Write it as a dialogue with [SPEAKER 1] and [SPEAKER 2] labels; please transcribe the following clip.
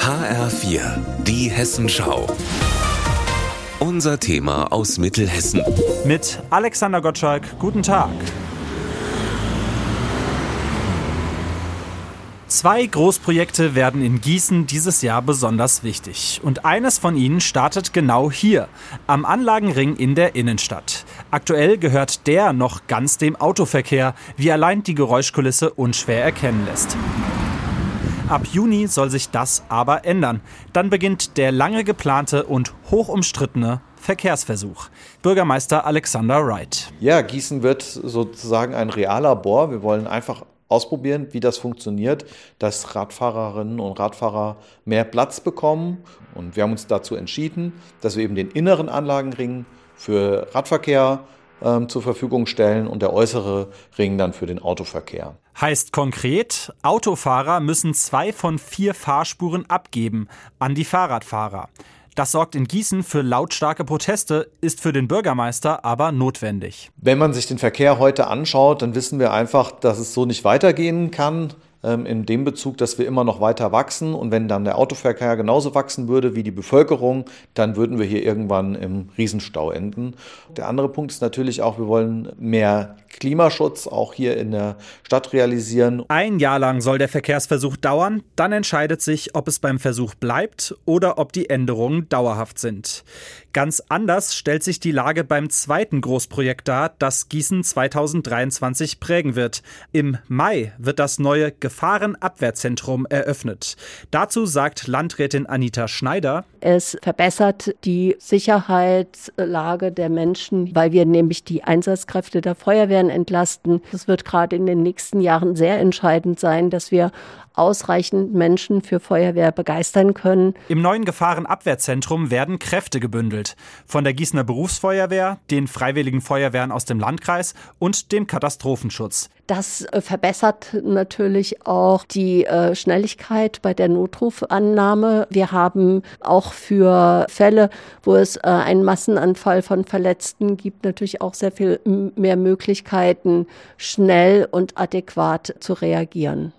[SPEAKER 1] HR4, die Hessenschau. Unser Thema aus Mittelhessen.
[SPEAKER 2] Mit Alexander Gottschalk, guten Tag. Zwei Großprojekte werden in Gießen dieses Jahr besonders wichtig. Und eines von ihnen startet genau hier, am Anlagenring in der Innenstadt. Aktuell gehört der noch ganz dem Autoverkehr, wie allein die Geräuschkulisse unschwer erkennen lässt. Ab Juni soll sich das aber ändern. Dann beginnt der lange geplante und hoch umstrittene Verkehrsversuch. Bürgermeister Alexander Wright.
[SPEAKER 3] Ja, Gießen wird sozusagen ein Reallabor. Wir wollen einfach ausprobieren, wie das funktioniert, dass Radfahrerinnen und Radfahrer mehr Platz bekommen. Und wir haben uns dazu entschieden, dass wir eben den inneren Anlagenring für Radverkehr ähm, zur Verfügung stellen und der äußere Ring dann für den Autoverkehr.
[SPEAKER 2] Heißt konkret, Autofahrer müssen zwei von vier Fahrspuren abgeben an die Fahrradfahrer. Das sorgt in Gießen für lautstarke Proteste, ist für den Bürgermeister aber notwendig.
[SPEAKER 3] Wenn man sich den Verkehr heute anschaut, dann wissen wir einfach, dass es so nicht weitergehen kann. Ähm, in dem Bezug, dass wir immer noch weiter wachsen. Und wenn dann der Autoverkehr genauso wachsen würde wie die Bevölkerung, dann würden wir hier irgendwann im Riesenstau enden. Der andere Punkt ist natürlich auch, wir wollen mehr Klimaschutz auch hier in der Stadt realisieren.
[SPEAKER 2] Ein Jahr lang soll der Verkehrsversuch dauern. Dann entscheidet sich, ob es beim Versuch bleibt oder ob die Änderungen dauerhaft sind. Ganz anders stellt sich die Lage beim zweiten Großprojekt dar, das Gießen 2023 prägen wird. Im Mai wird das neue Gefahrenabwehrzentrum eröffnet. Dazu sagt Landrätin Anita Schneider.
[SPEAKER 4] Es verbessert die Sicherheitslage der Menschen, weil wir nämlich die Einsatzkräfte der Feuerwehren entlasten. Es wird gerade in den nächsten Jahren sehr entscheidend sein, dass wir ausreichend Menschen für Feuerwehr begeistern können.
[SPEAKER 2] Im neuen Gefahrenabwehrzentrum werden Kräfte gebündelt. Von der Gießener Berufsfeuerwehr, den Freiwilligen Feuerwehren aus dem Landkreis und dem Katastrophenschutz.
[SPEAKER 4] Das äh, verbessert natürlich auch die äh, Schnelligkeit bei der Notrufannahme. Wir haben auch für Fälle, wo es äh, einen Massenanfall von Verletzten gibt, natürlich auch sehr viel mehr Möglichkeiten, schnell und adäquat zu reagieren.